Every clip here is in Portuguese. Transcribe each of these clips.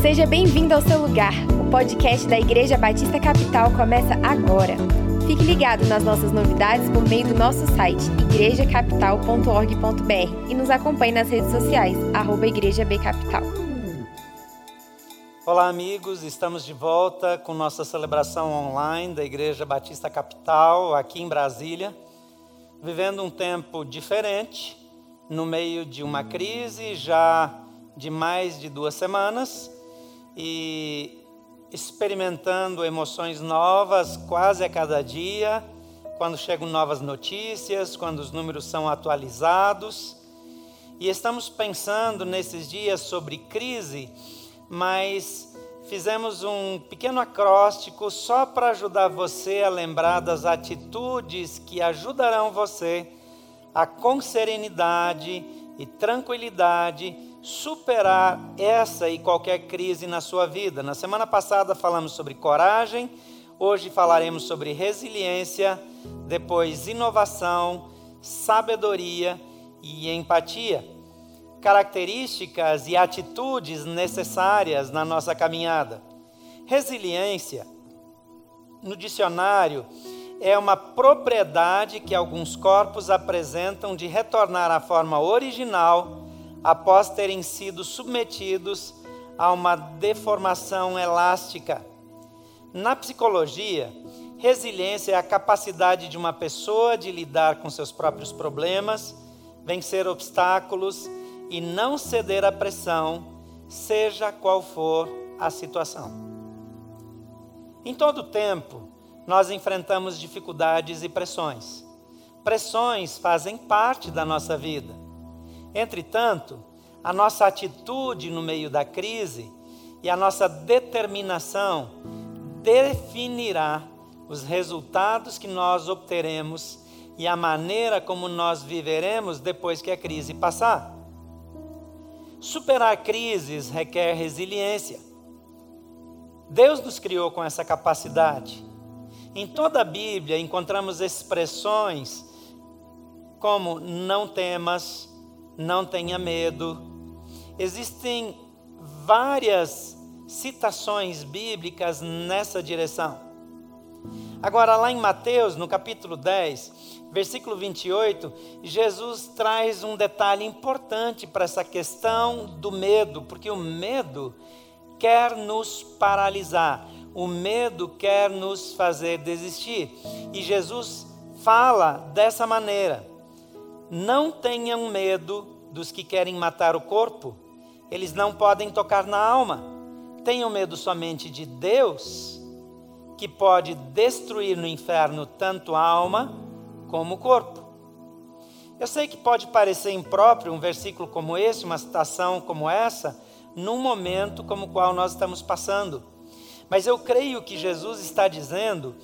Seja bem-vindo ao seu lugar. O podcast da Igreja Batista Capital começa agora. Fique ligado nas nossas novidades por meio do nosso site igrejacapital.org.br e nos acompanhe nas redes sociais, arroba Igreja B Capital. Olá, amigos, estamos de volta com nossa celebração online da Igreja Batista Capital, aqui em Brasília, vivendo um tempo diferente, no meio de uma crise já de mais de duas semanas e experimentando emoções novas quase a cada dia, quando chegam novas notícias, quando os números são atualizados. E estamos pensando nesses dias sobre crise, mas fizemos um pequeno acróstico só para ajudar você a lembrar das atitudes que ajudarão você a com serenidade e tranquilidade superar essa e qualquer crise na sua vida. Na semana passada falamos sobre coragem, hoje falaremos sobre resiliência, depois inovação, sabedoria e empatia. Características e atitudes necessárias na nossa caminhada. Resiliência, no dicionário, é uma propriedade que alguns corpos apresentam de retornar à forma original após terem sido submetidos a uma deformação elástica. Na psicologia, resiliência é a capacidade de uma pessoa de lidar com seus próprios problemas, vencer obstáculos e não ceder à pressão, seja qual for a situação. Em todo tempo, nós enfrentamos dificuldades e pressões. Pressões fazem parte da nossa vida. Entretanto, a nossa atitude no meio da crise e a nossa determinação definirá os resultados que nós obteremos e a maneira como nós viveremos depois que a crise passar. Superar crises requer resiliência. Deus nos criou com essa capacidade. Em toda a Bíblia encontramos expressões como não temas, não tenha medo. Existem várias citações bíblicas nessa direção. Agora, lá em Mateus, no capítulo 10, versículo 28, Jesus traz um detalhe importante para essa questão do medo, porque o medo quer nos paralisar, o medo quer nos fazer desistir. E Jesus fala dessa maneira: não tenham medo dos que querem matar o corpo, eles não podem tocar na alma. Tenham medo somente de Deus, que pode destruir no inferno tanto a alma como o corpo. Eu sei que pode parecer impróprio um versículo como esse, uma citação como essa, num momento como o qual nós estamos passando. Mas eu creio que Jesus está dizendo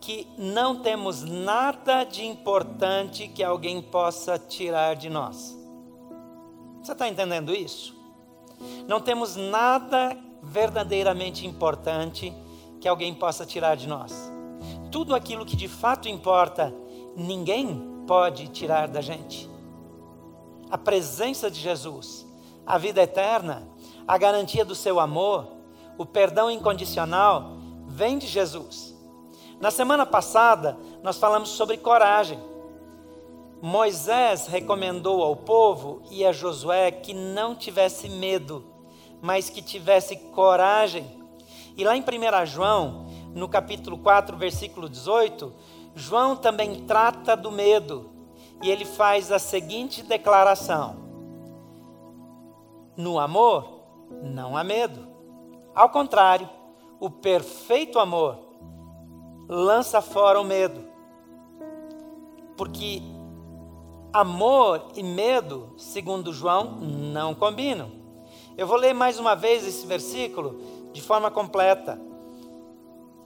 que não temos nada de importante que alguém possa tirar de nós. Você está entendendo isso? Não temos nada verdadeiramente importante que alguém possa tirar de nós. Tudo aquilo que de fato importa, ninguém pode tirar da gente. A presença de Jesus, a vida eterna, a garantia do seu amor, o perdão incondicional, vem de Jesus. Na semana passada, nós falamos sobre coragem. Moisés recomendou ao povo e a Josué que não tivesse medo, mas que tivesse coragem. E lá em 1 João, no capítulo 4, versículo 18, João também trata do medo e ele faz a seguinte declaração: No amor não há medo. Ao contrário, o perfeito amor lança fora o medo. Porque amor e medo, segundo João, não combinam. Eu vou ler mais uma vez esse versículo de forma completa.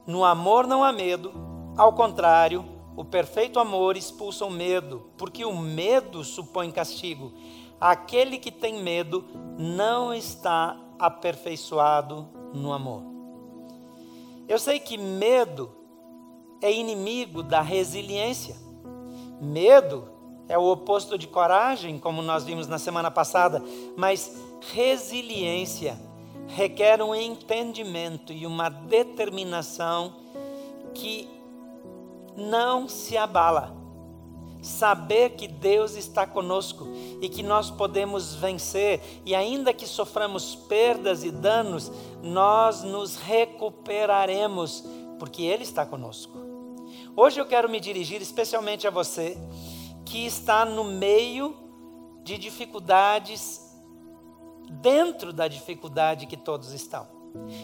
No amor não há medo, ao contrário, o perfeito amor expulsa o medo, porque o medo supõe castigo. Aquele que tem medo não está aperfeiçoado no amor. Eu sei que medo é inimigo da resiliência. Medo é o oposto de coragem, como nós vimos na semana passada, mas resiliência requer um entendimento e uma determinação que não se abala. Saber que Deus está conosco e que nós podemos vencer, e ainda que soframos perdas e danos, nós nos recuperaremos, porque Ele está conosco. Hoje eu quero me dirigir especialmente a você que está no meio de dificuldades, dentro da dificuldade que todos estão.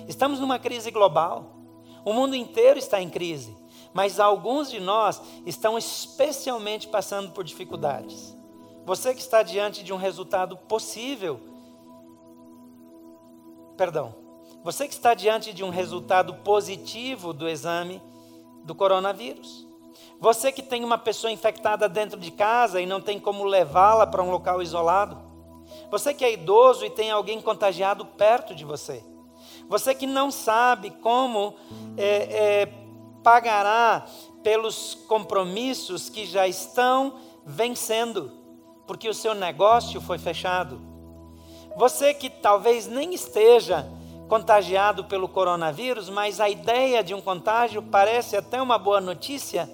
Estamos numa crise global, o mundo inteiro está em crise mas alguns de nós estão especialmente passando por dificuldades. Você que está diante de um resultado possível, perdão, você que está diante de um resultado positivo do exame do coronavírus. Você que tem uma pessoa infectada dentro de casa e não tem como levá-la para um local isolado. Você que é idoso e tem alguém contagiado perto de você. Você que não sabe como é, é, pagará pelos compromissos que já estão vencendo, porque o seu negócio foi fechado. Você que talvez nem esteja contagiado pelo coronavírus, mas a ideia de um contágio parece até uma boa notícia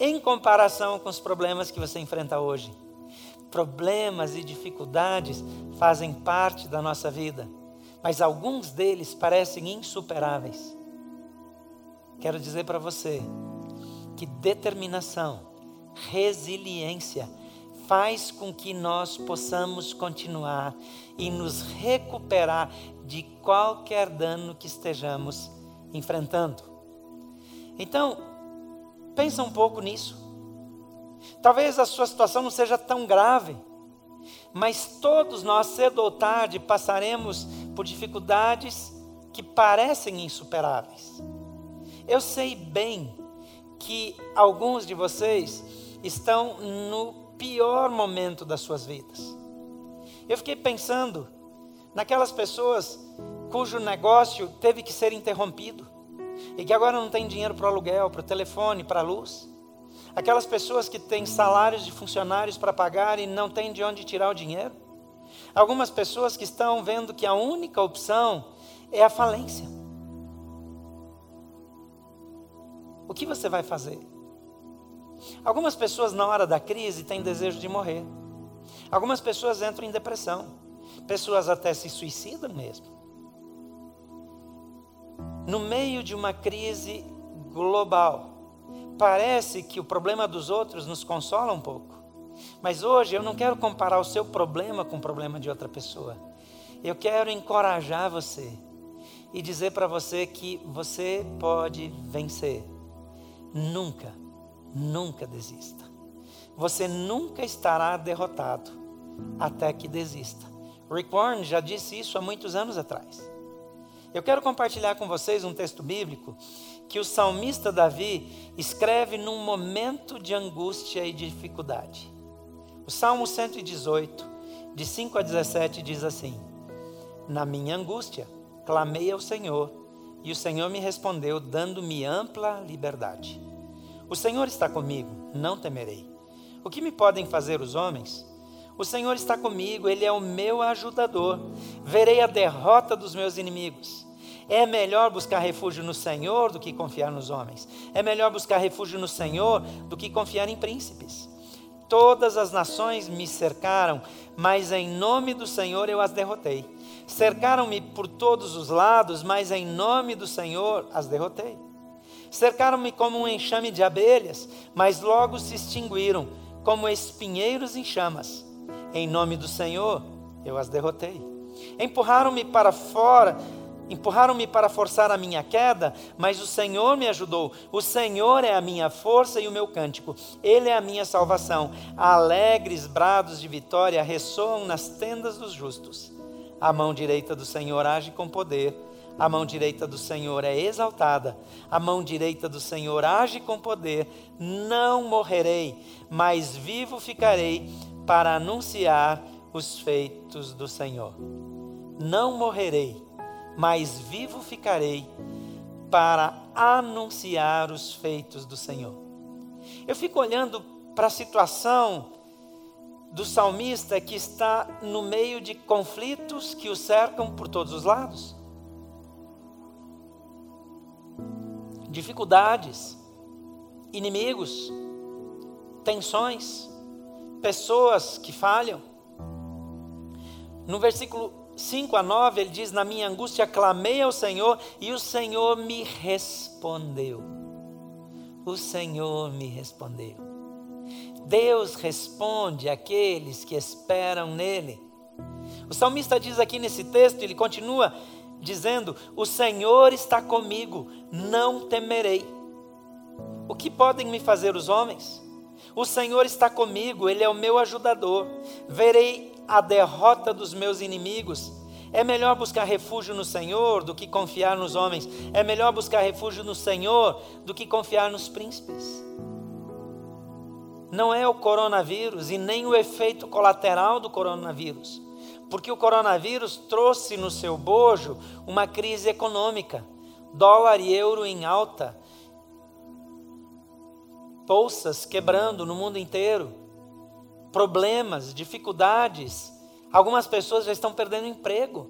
em comparação com os problemas que você enfrenta hoje. Problemas e dificuldades fazem parte da nossa vida, mas alguns deles parecem insuperáveis. Quero dizer para você que determinação, resiliência, faz com que nós possamos continuar e nos recuperar de qualquer dano que estejamos enfrentando. Então, pensa um pouco nisso. Talvez a sua situação não seja tão grave, mas todos nós, cedo ou tarde, passaremos por dificuldades que parecem insuperáveis. Eu sei bem que alguns de vocês estão no pior momento das suas vidas. Eu fiquei pensando naquelas pessoas cujo negócio teve que ser interrompido e que agora não tem dinheiro para o aluguel, para o telefone, para a luz. Aquelas pessoas que têm salários de funcionários para pagar e não têm de onde tirar o dinheiro. Algumas pessoas que estão vendo que a única opção é a falência. O que você vai fazer? Algumas pessoas, na hora da crise, têm desejo de morrer. Algumas pessoas entram em depressão. Pessoas até se suicidam mesmo. No meio de uma crise global, parece que o problema dos outros nos consola um pouco. Mas hoje eu não quero comparar o seu problema com o problema de outra pessoa. Eu quero encorajar você e dizer para você que você pode vencer Nunca, nunca desista. Você nunca estará derrotado até que desista. Rick Warren já disse isso há muitos anos atrás. Eu quero compartilhar com vocês um texto bíblico que o salmista Davi escreve num momento de angústia e dificuldade. O Salmo 118, de 5 a 17, diz assim: Na minha angústia, clamei ao Senhor e o Senhor me respondeu, dando-me ampla liberdade. O Senhor está comigo, não temerei. O que me podem fazer os homens? O Senhor está comigo, Ele é o meu ajudador. Verei a derrota dos meus inimigos. É melhor buscar refúgio no Senhor do que confiar nos homens. É melhor buscar refúgio no Senhor do que confiar em príncipes. Todas as nações me cercaram, mas em nome do Senhor eu as derrotei. Cercaram-me por todos os lados, mas em nome do Senhor as derrotei. Cercaram-me como um enxame de abelhas, mas logo se extinguiram, como espinheiros em chamas. Em nome do Senhor eu as derrotei. Empurraram-me para fora, empurraram-me para forçar a minha queda, mas o Senhor me ajudou. O Senhor é a minha força e o meu cântico. Ele é a minha salvação. Alegres brados de vitória ressoam nas tendas dos justos. A mão direita do Senhor age com poder. A mão direita do Senhor é exaltada. A mão direita do Senhor age com poder. Não morrerei, mas vivo ficarei para anunciar os feitos do Senhor. Não morrerei, mas vivo ficarei para anunciar os feitos do Senhor. Eu fico olhando para a situação do salmista que está no meio de conflitos que o cercam por todos os lados. Dificuldades, inimigos, tensões, pessoas que falham. No versículo 5 a 9, ele diz: Na minha angústia clamei ao Senhor e o Senhor me respondeu. O Senhor me respondeu. Deus responde àqueles que esperam nele. O salmista diz aqui nesse texto, ele continua dizendo: O Senhor está comigo, não temerei. O que podem me fazer os homens? O Senhor está comigo, Ele é o meu ajudador. Verei a derrota dos meus inimigos. É melhor buscar refúgio no Senhor do que confiar nos homens. É melhor buscar refúgio no Senhor do que confiar nos príncipes não é o coronavírus e nem o efeito colateral do coronavírus. Porque o coronavírus trouxe no seu bojo uma crise econômica, dólar e euro em alta, bolsas quebrando no mundo inteiro, problemas, dificuldades. Algumas pessoas já estão perdendo emprego.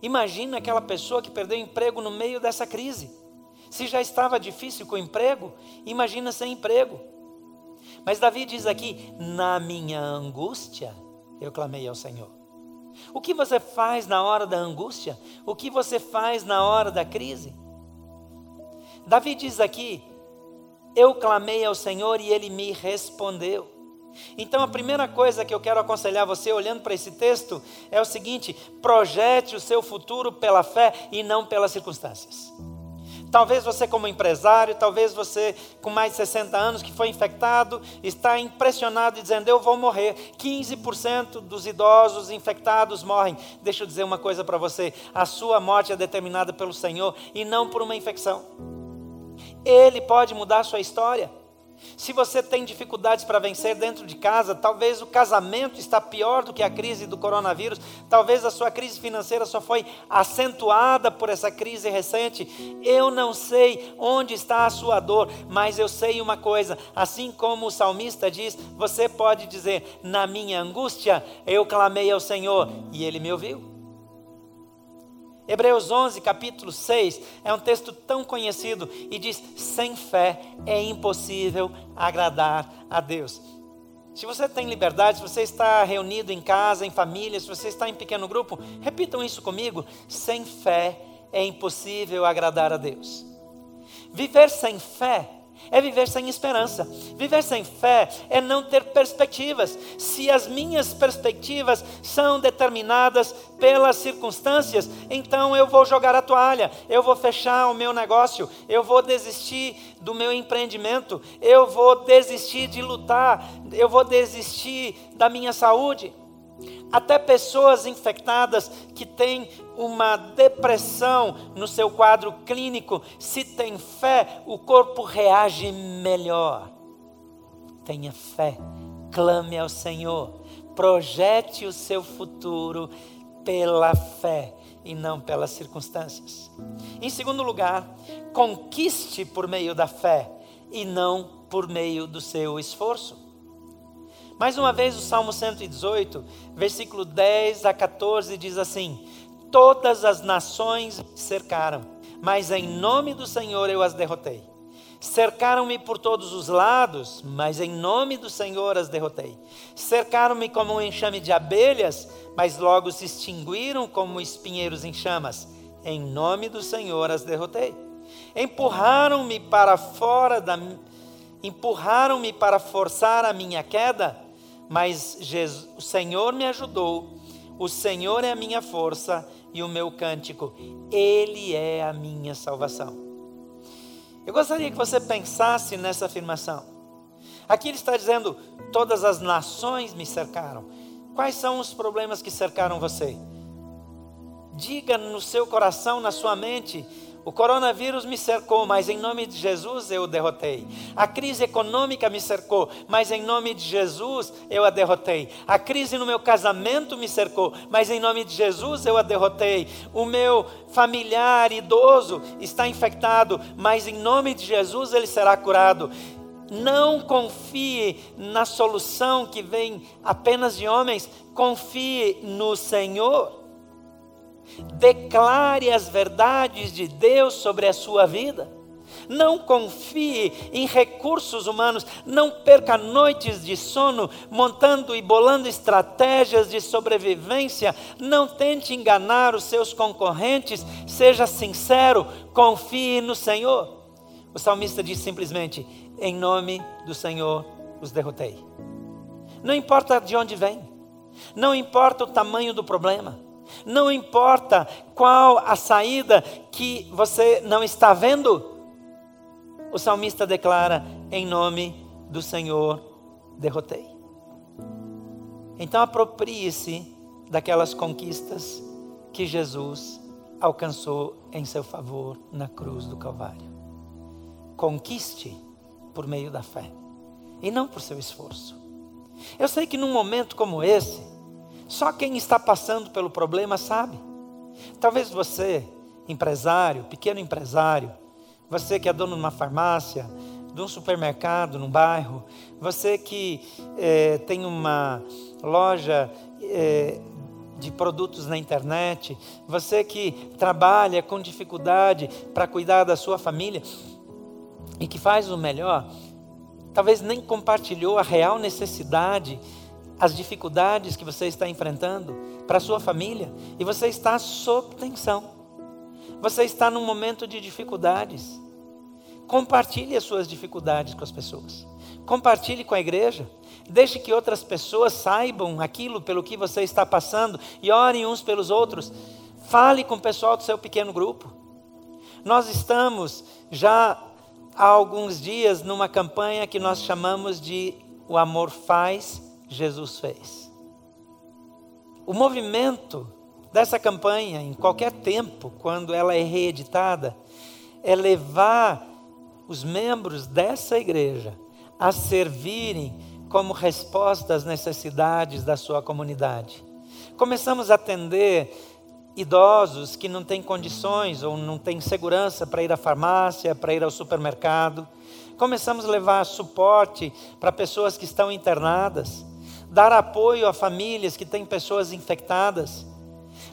Imagina aquela pessoa que perdeu emprego no meio dessa crise. Se já estava difícil com o emprego, imagina sem emprego. Mas Davi diz aqui: na minha angústia eu clamei ao Senhor. O que você faz na hora da angústia? O que você faz na hora da crise? Davi diz aqui: eu clamei ao Senhor e ele me respondeu. Então a primeira coisa que eu quero aconselhar você olhando para esse texto é o seguinte: projete o seu futuro pela fé e não pelas circunstâncias. Talvez você, como empresário, talvez você com mais de 60 anos que foi infectado, está impressionado e dizendo: Eu vou morrer. 15% dos idosos infectados morrem. Deixa eu dizer uma coisa para você: a sua morte é determinada pelo Senhor e não por uma infecção. Ele pode mudar a sua história. Se você tem dificuldades para vencer dentro de casa, talvez o casamento está pior do que a crise do coronavírus, talvez a sua crise financeira só foi acentuada por essa crise recente. Eu não sei onde está a sua dor, mas eu sei uma coisa, assim como o salmista diz, você pode dizer: "Na minha angústia eu clamei ao Senhor e ele me ouviu". Hebreus 11, capítulo 6, é um texto tão conhecido e diz: sem fé é impossível agradar a Deus. Se você tem liberdade, se você está reunido em casa, em família, se você está em pequeno grupo, repitam isso comigo: sem fé é impossível agradar a Deus. Viver sem fé é viver sem esperança. Viver sem fé é não ter perspectivas. Se as minhas perspectivas são determinadas pelas circunstâncias, então eu vou jogar a toalha, eu vou fechar o meu negócio, eu vou desistir do meu empreendimento, eu vou desistir de lutar, eu vou desistir da minha saúde. Até pessoas infectadas que têm uma depressão no seu quadro clínico, se tem fé, o corpo reage melhor. Tenha fé, clame ao Senhor, projete o seu futuro pela fé e não pelas circunstâncias. Em segundo lugar, conquiste por meio da fé e não por meio do seu esforço. Mais uma vez, o Salmo 118, versículo 10 a 14 diz assim: Todas as nações me cercaram, mas em nome do Senhor eu as derrotei. Cercaram-me por todos os lados, mas em nome do Senhor as derrotei. Cercaram-me como um enxame de abelhas, mas logo se extinguiram como espinheiros em chamas. Em nome do Senhor as derrotei. Empurraram-me para fora da empurraram-me para forçar a minha queda, mas Jesus, o Senhor me ajudou, o Senhor é a minha força e o meu cântico, Ele é a minha salvação. Eu gostaria que você pensasse nessa afirmação. Aqui ele está dizendo: todas as nações me cercaram. Quais são os problemas que cercaram você? Diga no seu coração, na sua mente, o coronavírus me cercou, mas em nome de Jesus eu o derrotei. A crise econômica me cercou, mas em nome de Jesus eu a derrotei. A crise no meu casamento me cercou, mas em nome de Jesus eu a derrotei. O meu familiar idoso está infectado, mas em nome de Jesus ele será curado. Não confie na solução que vem apenas de homens, confie no Senhor. Declare as verdades de Deus sobre a sua vida. Não confie em recursos humanos, não perca noites de sono montando e bolando estratégias de sobrevivência, não tente enganar os seus concorrentes, seja sincero, confie no Senhor. O salmista diz simplesmente: Em nome do Senhor os derrotei. Não importa de onde vem, não importa o tamanho do problema, não importa qual a saída que você não está vendo, o salmista declara: Em nome do Senhor derrotei. Então aproprie-se daquelas conquistas que Jesus alcançou em seu favor na cruz do Calvário. Conquiste por meio da fé e não por seu esforço. Eu sei que num momento como esse, só quem está passando pelo problema sabe. Talvez você, empresário, pequeno empresário, você que é dono de uma farmácia, de um supermercado no bairro, você que é, tem uma loja é, de produtos na internet, você que trabalha com dificuldade para cuidar da sua família e que faz o melhor, talvez nem compartilhou a real necessidade, as dificuldades que você está enfrentando para a sua família e você está sob tensão. Você está num momento de dificuldades. Compartilhe as suas dificuldades com as pessoas. Compartilhe com a igreja. Deixe que outras pessoas saibam aquilo pelo que você está passando e orem uns pelos outros. Fale com o pessoal do seu pequeno grupo. Nós estamos já há alguns dias numa campanha que nós chamamos de O Amor Faz, Jesus Fez. O movimento dessa campanha, em qualquer tempo, quando ela é reeditada, é levar os membros dessa igreja a servirem como resposta às necessidades da sua comunidade. Começamos a atender idosos que não têm condições ou não têm segurança para ir à farmácia, para ir ao supermercado. Começamos a levar suporte para pessoas que estão internadas, dar apoio a famílias que têm pessoas infectadas.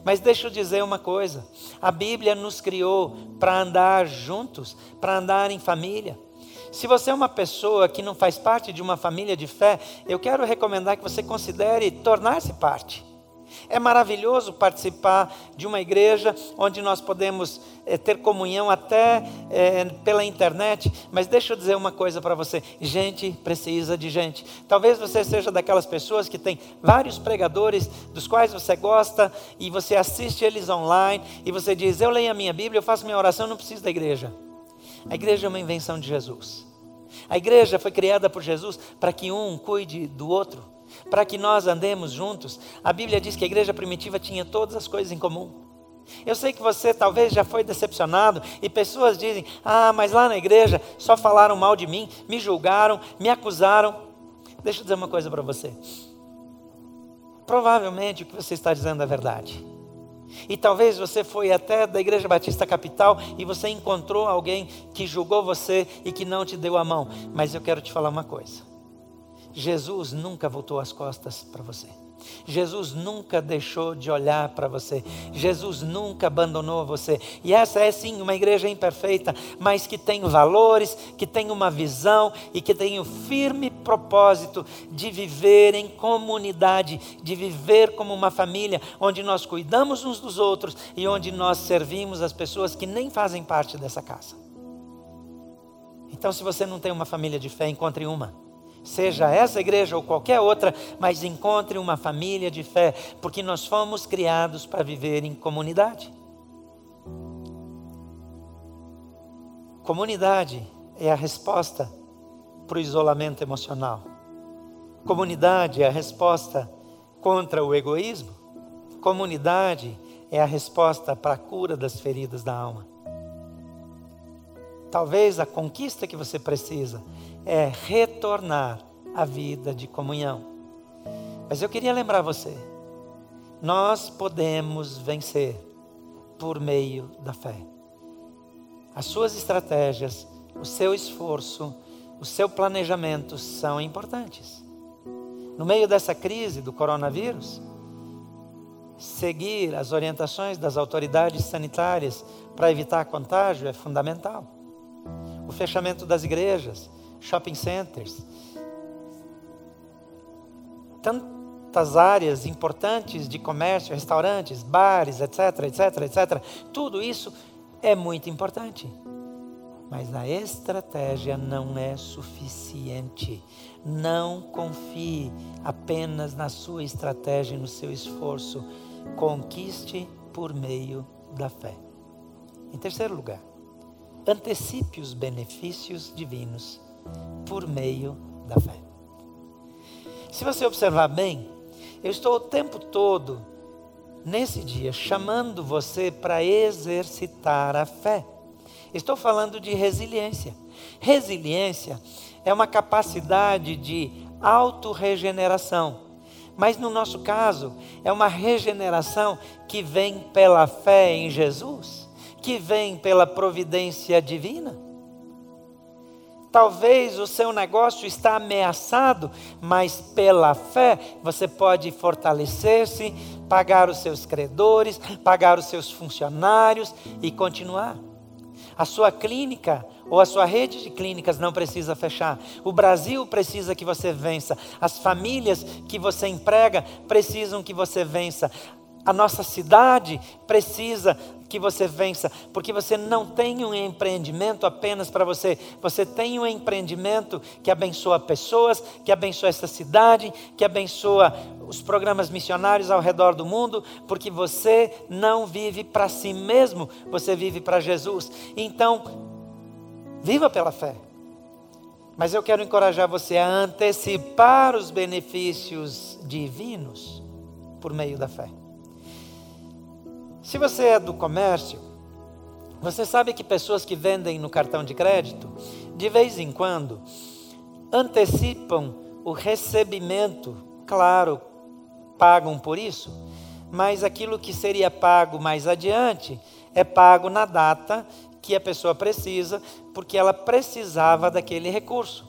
Mas deixa eu dizer uma coisa: a Bíblia nos criou para andar juntos, para andar em família. Se você é uma pessoa que não faz parte de uma família de fé, eu quero recomendar que você considere tornar-se parte. É maravilhoso participar de uma igreja onde nós podemos é, ter comunhão até é, pela internet, mas deixa eu dizer uma coisa para você: gente precisa de gente. Talvez você seja daquelas pessoas que tem vários pregadores dos quais você gosta e você assiste eles online e você diz: Eu leio a minha Bíblia, eu faço minha oração, não preciso da igreja. A igreja é uma invenção de Jesus. A igreja foi criada por Jesus para que um cuide do outro para que nós andemos juntos. A Bíblia diz que a igreja primitiva tinha todas as coisas em comum. Eu sei que você talvez já foi decepcionado e pessoas dizem: Ah, mas lá na igreja só falaram mal de mim, me julgaram, me acusaram. Deixa eu dizer uma coisa para você. Provavelmente o que você está dizendo é verdade. E talvez você foi até da Igreja Batista Capital e você encontrou alguém que julgou você e que não te deu a mão. Mas eu quero te falar uma coisa. Jesus nunca voltou as costas para você. Jesus nunca deixou de olhar para você. Jesus nunca abandonou você. E essa é sim uma igreja imperfeita, mas que tem valores, que tem uma visão e que tem o firme propósito de viver em comunidade, de viver como uma família, onde nós cuidamos uns dos outros e onde nós servimos as pessoas que nem fazem parte dessa casa. Então, se você não tem uma família de fé, encontre uma seja essa igreja ou qualquer outra, mas encontre uma família de fé, porque nós fomos criados para viver em comunidade. Comunidade é a resposta para o isolamento emocional. Comunidade é a resposta contra o egoísmo. Comunidade é a resposta para a cura das feridas da alma. Talvez a conquista que você precisa é retornar à vida de comunhão. Mas eu queria lembrar você, nós podemos vencer por meio da fé. As suas estratégias, o seu esforço o seu planejamento são importantes. No meio dessa crise do coronavírus, seguir as orientações das autoridades sanitárias para evitar contágio é fundamental. O fechamento das igrejas, shopping centers, tantas áreas importantes de comércio, restaurantes, bares, etc, etc, etc. Tudo isso é muito importante. Mas a estratégia não é suficiente. Não confie apenas na sua estratégia e no seu esforço. Conquiste por meio da fé. Em terceiro lugar, antecipe os benefícios divinos por meio da fé. Se você observar bem, eu estou o tempo todo, nesse dia, chamando você para exercitar a fé. Estou falando de resiliência. Resiliência é uma capacidade de autorregeneração. Mas no nosso caso, é uma regeneração que vem pela fé em Jesus, que vem pela providência divina. Talvez o seu negócio está ameaçado, mas pela fé você pode fortalecer-se, pagar os seus credores, pagar os seus funcionários e continuar. A sua clínica ou a sua rede de clínicas não precisa fechar. O Brasil precisa que você vença. As famílias que você emprega precisam que você vença. A nossa cidade precisa que você vença, porque você não tem um empreendimento apenas para você, você tem um empreendimento que abençoa pessoas, que abençoa essa cidade, que abençoa os programas missionários ao redor do mundo, porque você não vive para si mesmo, você vive para Jesus. Então, viva pela fé. Mas eu quero encorajar você a antecipar os benefícios divinos por meio da fé. Se você é do comércio, você sabe que pessoas que vendem no cartão de crédito, de vez em quando, antecipam o recebimento, claro, pagam por isso, mas aquilo que seria pago mais adiante é pago na data que a pessoa precisa, porque ela precisava daquele recurso.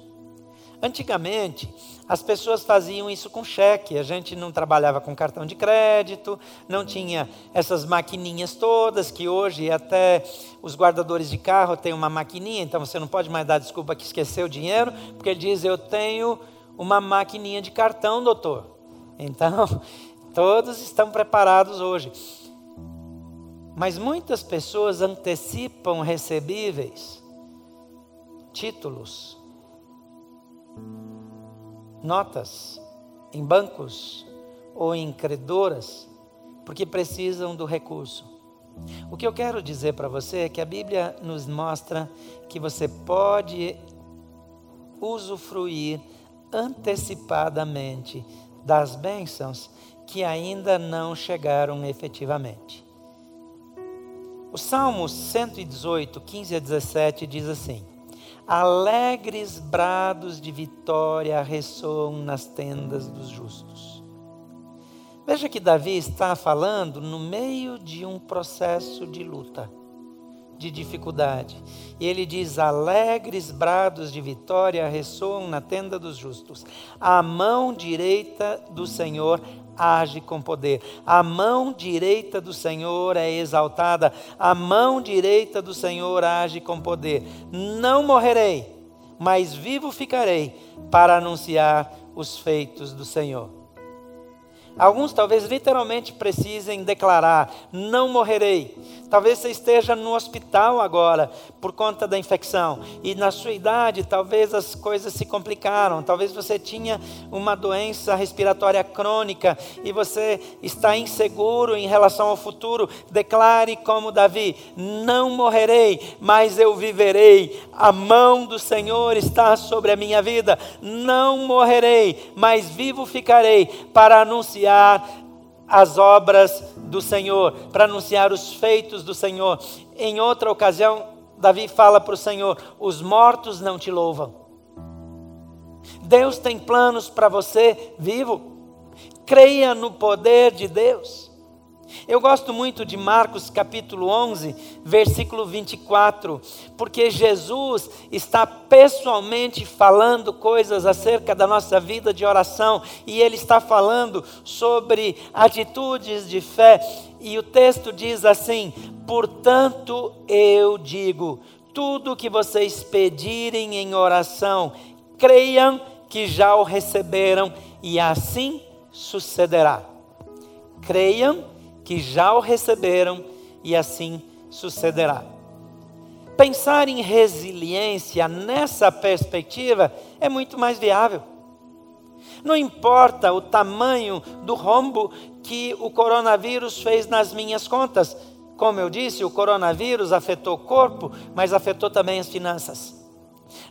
Antigamente, as pessoas faziam isso com cheque, a gente não trabalhava com cartão de crédito, não tinha essas maquininhas todas, que hoje até os guardadores de carro têm uma maquininha, então você não pode mais dar desculpa que esqueceu o dinheiro, porque ele diz: Eu tenho uma maquininha de cartão, doutor. Então, todos estão preparados hoje. Mas muitas pessoas antecipam recebíveis, títulos, notas em bancos ou em credoras, porque precisam do recurso. O que eu quero dizer para você é que a Bíblia nos mostra que você pode usufruir antecipadamente das bênçãos que ainda não chegaram efetivamente. O Salmo 118, 15 a 17 diz assim: alegres brados de vitória ressoam nas tendas dos justos. Veja que Davi está falando no meio de um processo de luta, de dificuldade. E ele diz: alegres brados de vitória ressoam na tenda dos justos. A mão direita do Senhor age com poder. A mão direita do Senhor é exaltada, a mão direita do Senhor age com poder. Não morrerei, mas vivo ficarei para anunciar os feitos do Senhor. Alguns talvez literalmente precisem declarar: não morrerei. Talvez você esteja no hospital agora por conta da infecção e na sua idade talvez as coisas se complicaram. Talvez você tinha uma doença respiratória crônica e você está inseguro em relação ao futuro. Declare como Davi: não morrerei, mas eu viverei. A mão do Senhor está sobre a minha vida. Não morrerei, mas vivo ficarei para anunciar anunciar as obras do Senhor, para anunciar os feitos do Senhor. Em outra ocasião, Davi fala para o Senhor: os mortos não te louvam. Deus tem planos para você vivo. Creia no poder de Deus. Eu gosto muito de Marcos capítulo 11, versículo 24, porque Jesus está pessoalmente falando coisas acerca da nossa vida de oração e ele está falando sobre atitudes de fé. E o texto diz assim: Portanto eu digo, tudo que vocês pedirem em oração, creiam que já o receberam e assim sucederá. Creiam que já o receberam e assim sucederá. Pensar em resiliência nessa perspectiva é muito mais viável. Não importa o tamanho do rombo que o coronavírus fez nas minhas contas. Como eu disse, o coronavírus afetou o corpo, mas afetou também as finanças.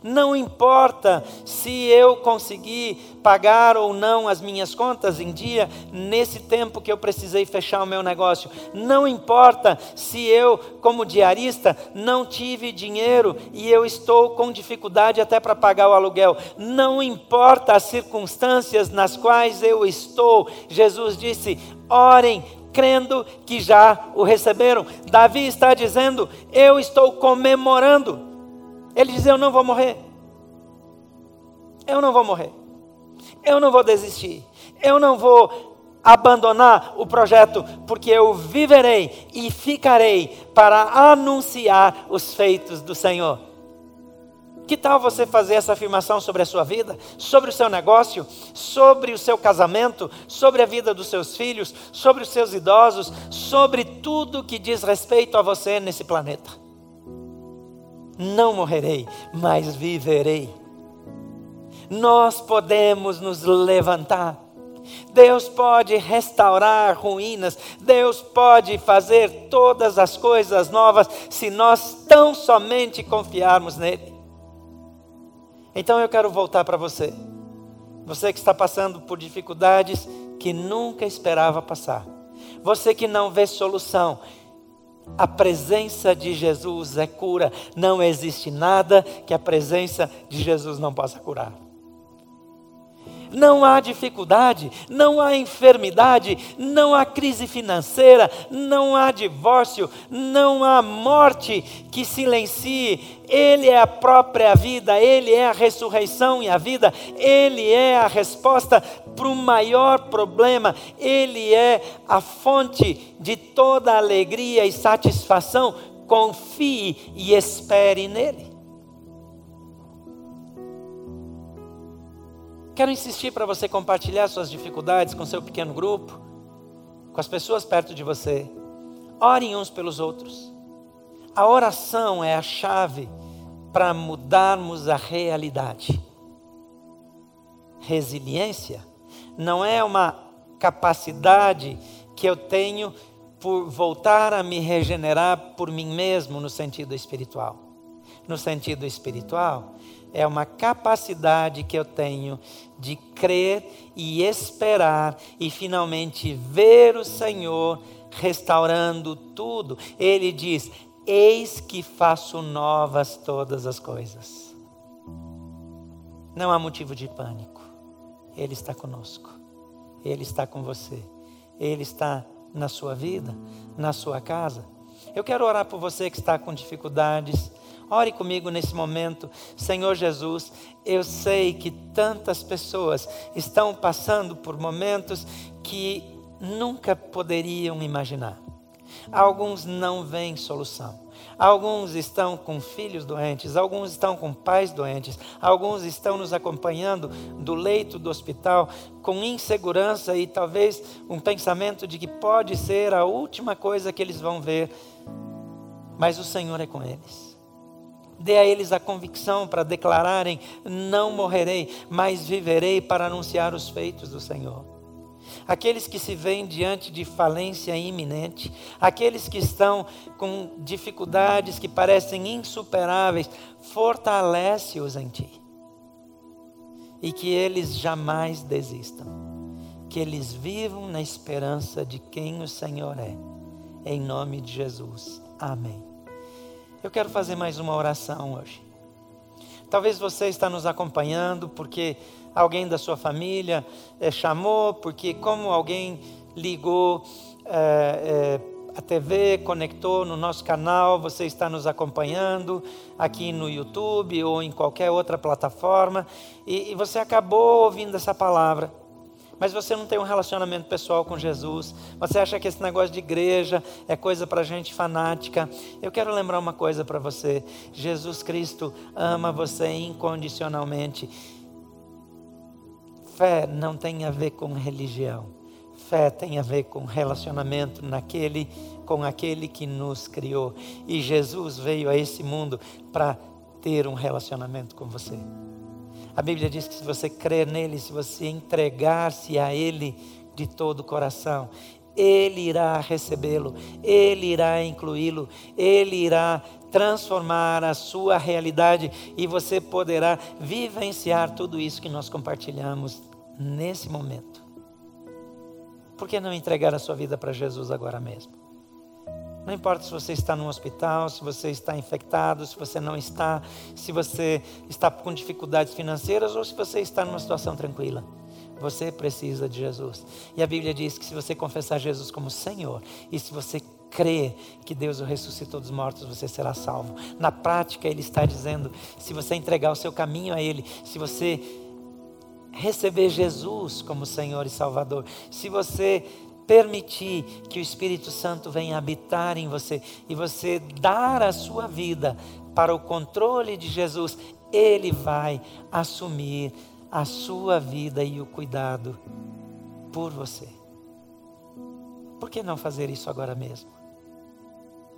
Não importa se eu conseguir pagar ou não as minhas contas em dia nesse tempo que eu precisei fechar o meu negócio. Não importa se eu, como diarista, não tive dinheiro e eu estou com dificuldade até para pagar o aluguel. Não importa as circunstâncias nas quais eu estou. Jesus disse: orem crendo que já o receberam. Davi está dizendo: eu estou comemorando ele diz: Eu não vou morrer. Eu não vou morrer. Eu não vou desistir. Eu não vou abandonar o projeto, porque eu viverei e ficarei para anunciar os feitos do Senhor. Que tal você fazer essa afirmação sobre a sua vida, sobre o seu negócio, sobre o seu casamento, sobre a vida dos seus filhos, sobre os seus idosos, sobre tudo que diz respeito a você nesse planeta? Não morrerei, mas viverei. Nós podemos nos levantar. Deus pode restaurar ruínas, Deus pode fazer todas as coisas novas se nós tão somente confiarmos nele. Então eu quero voltar para você, você que está passando por dificuldades que nunca esperava passar, você que não vê solução, a presença de Jesus é cura. Não existe nada que a presença de Jesus não possa curar não há dificuldade, não há enfermidade, não há crise financeira, não há divórcio, não há morte que silencie. Ele é a própria vida, Ele é a ressurreição e a vida, Ele é a resposta para o maior problema, Ele é a fonte de toda alegria e satisfação. Confie e espere nele. Quero insistir para você compartilhar suas dificuldades com seu pequeno grupo, com as pessoas perto de você. Orem uns pelos outros. A oração é a chave para mudarmos a realidade. Resiliência não é uma capacidade que eu tenho por voltar a me regenerar por mim mesmo no sentido espiritual. No sentido espiritual, é uma capacidade que eu tenho de crer e esperar e finalmente ver o Senhor restaurando tudo. Ele diz: Eis que faço novas todas as coisas. Não há motivo de pânico. Ele está conosco. Ele está com você. Ele está na sua vida, na sua casa. Eu quero orar por você que está com dificuldades Ore comigo nesse momento, Senhor Jesus. Eu sei que tantas pessoas estão passando por momentos que nunca poderiam imaginar. Alguns não veem solução. Alguns estão com filhos doentes, alguns estão com pais doentes, alguns estão nos acompanhando do leito do hospital com insegurança e talvez um pensamento de que pode ser a última coisa que eles vão ver. Mas o Senhor é com eles dê a eles a convicção para declararem: não morrerei, mas viverei para anunciar os feitos do Senhor. Aqueles que se veem diante de falência iminente, aqueles que estão com dificuldades que parecem insuperáveis, fortalece-os em ti. E que eles jamais desistam, que eles vivam na esperança de quem o Senhor é. Em nome de Jesus. Amém. Eu quero fazer mais uma oração hoje. Talvez você está nos acompanhando porque alguém da sua família é, chamou, porque como alguém ligou é, é, a TV conectou no nosso canal, você está nos acompanhando aqui no YouTube ou em qualquer outra plataforma e, e você acabou ouvindo essa palavra mas você não tem um relacionamento pessoal com Jesus, você acha que esse negócio de igreja é coisa para gente fanática. Eu quero lembrar uma coisa para você: Jesus Cristo ama você incondicionalmente. Fé não tem a ver com religião. Fé tem a ver com relacionamento naquele com aquele que nos criou. E Jesus veio a esse mundo para ter um relacionamento com você. A Bíblia diz que se você crer nele, se você entregar-se a ele de todo o coração, ele irá recebê-lo, ele irá incluí-lo, ele irá transformar a sua realidade e você poderá vivenciar tudo isso que nós compartilhamos nesse momento. Por que não entregar a sua vida para Jesus agora mesmo? Não importa se você está no hospital, se você está infectado, se você não está, se você está com dificuldades financeiras ou se você está numa situação tranquila. Você precisa de Jesus. E a Bíblia diz que se você confessar Jesus como Senhor e se você crê que Deus o ressuscitou dos mortos, você será salvo. Na prática, Ele está dizendo: se você entregar o seu caminho a Ele, se você receber Jesus como Senhor e Salvador, se você permitir que o Espírito Santo venha habitar em você e você dar a sua vida para o controle de Jesus, Ele vai assumir a sua vida e o cuidado por você. Por que não fazer isso agora mesmo?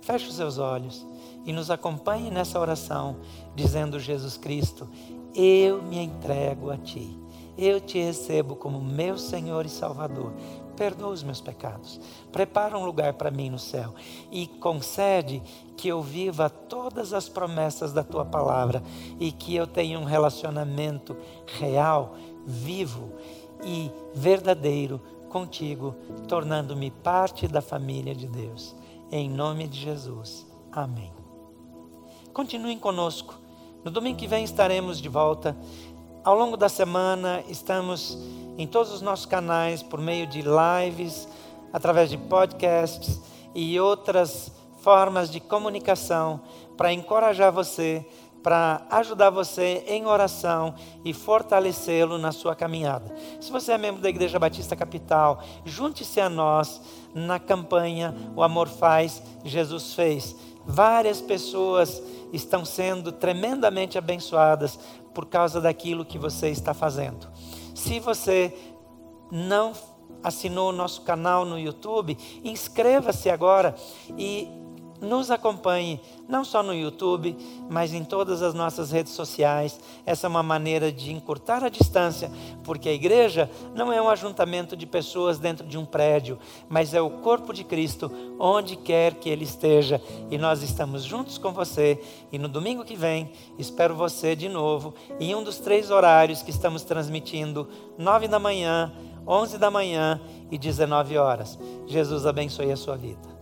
Feche os seus olhos e nos acompanhe nessa oração, dizendo: Jesus Cristo, eu me entrego a Ti. Eu te recebo como meu Senhor e Salvador perdoa os meus pecados, prepara um lugar para mim no céu e concede que eu viva todas as promessas da tua palavra e que eu tenha um relacionamento real, vivo e verdadeiro contigo, tornando-me parte da família de Deus. Em nome de Jesus. Amém. Continuem conosco. No domingo que vem estaremos de volta. Ao longo da semana estamos em todos os nossos canais, por meio de lives, através de podcasts e outras formas de comunicação para encorajar você, para ajudar você em oração e fortalecê-lo na sua caminhada. Se você é membro da Igreja Batista Capital, junte-se a nós na campanha O Amor Faz, Jesus Fez. Várias pessoas estão sendo tremendamente abençoadas por causa daquilo que você está fazendo. Se você não assinou o nosso canal no YouTube, inscreva-se agora e nos acompanhe, não só no YouTube, mas em todas as nossas redes sociais. Essa é uma maneira de encurtar a distância, porque a igreja não é um ajuntamento de pessoas dentro de um prédio, mas é o corpo de Cristo, onde quer que ele esteja. E nós estamos juntos com você. E no domingo que vem, espero você de novo, em um dos três horários que estamos transmitindo: nove da manhã, onze da manhã e 19 horas. Jesus abençoe a sua vida.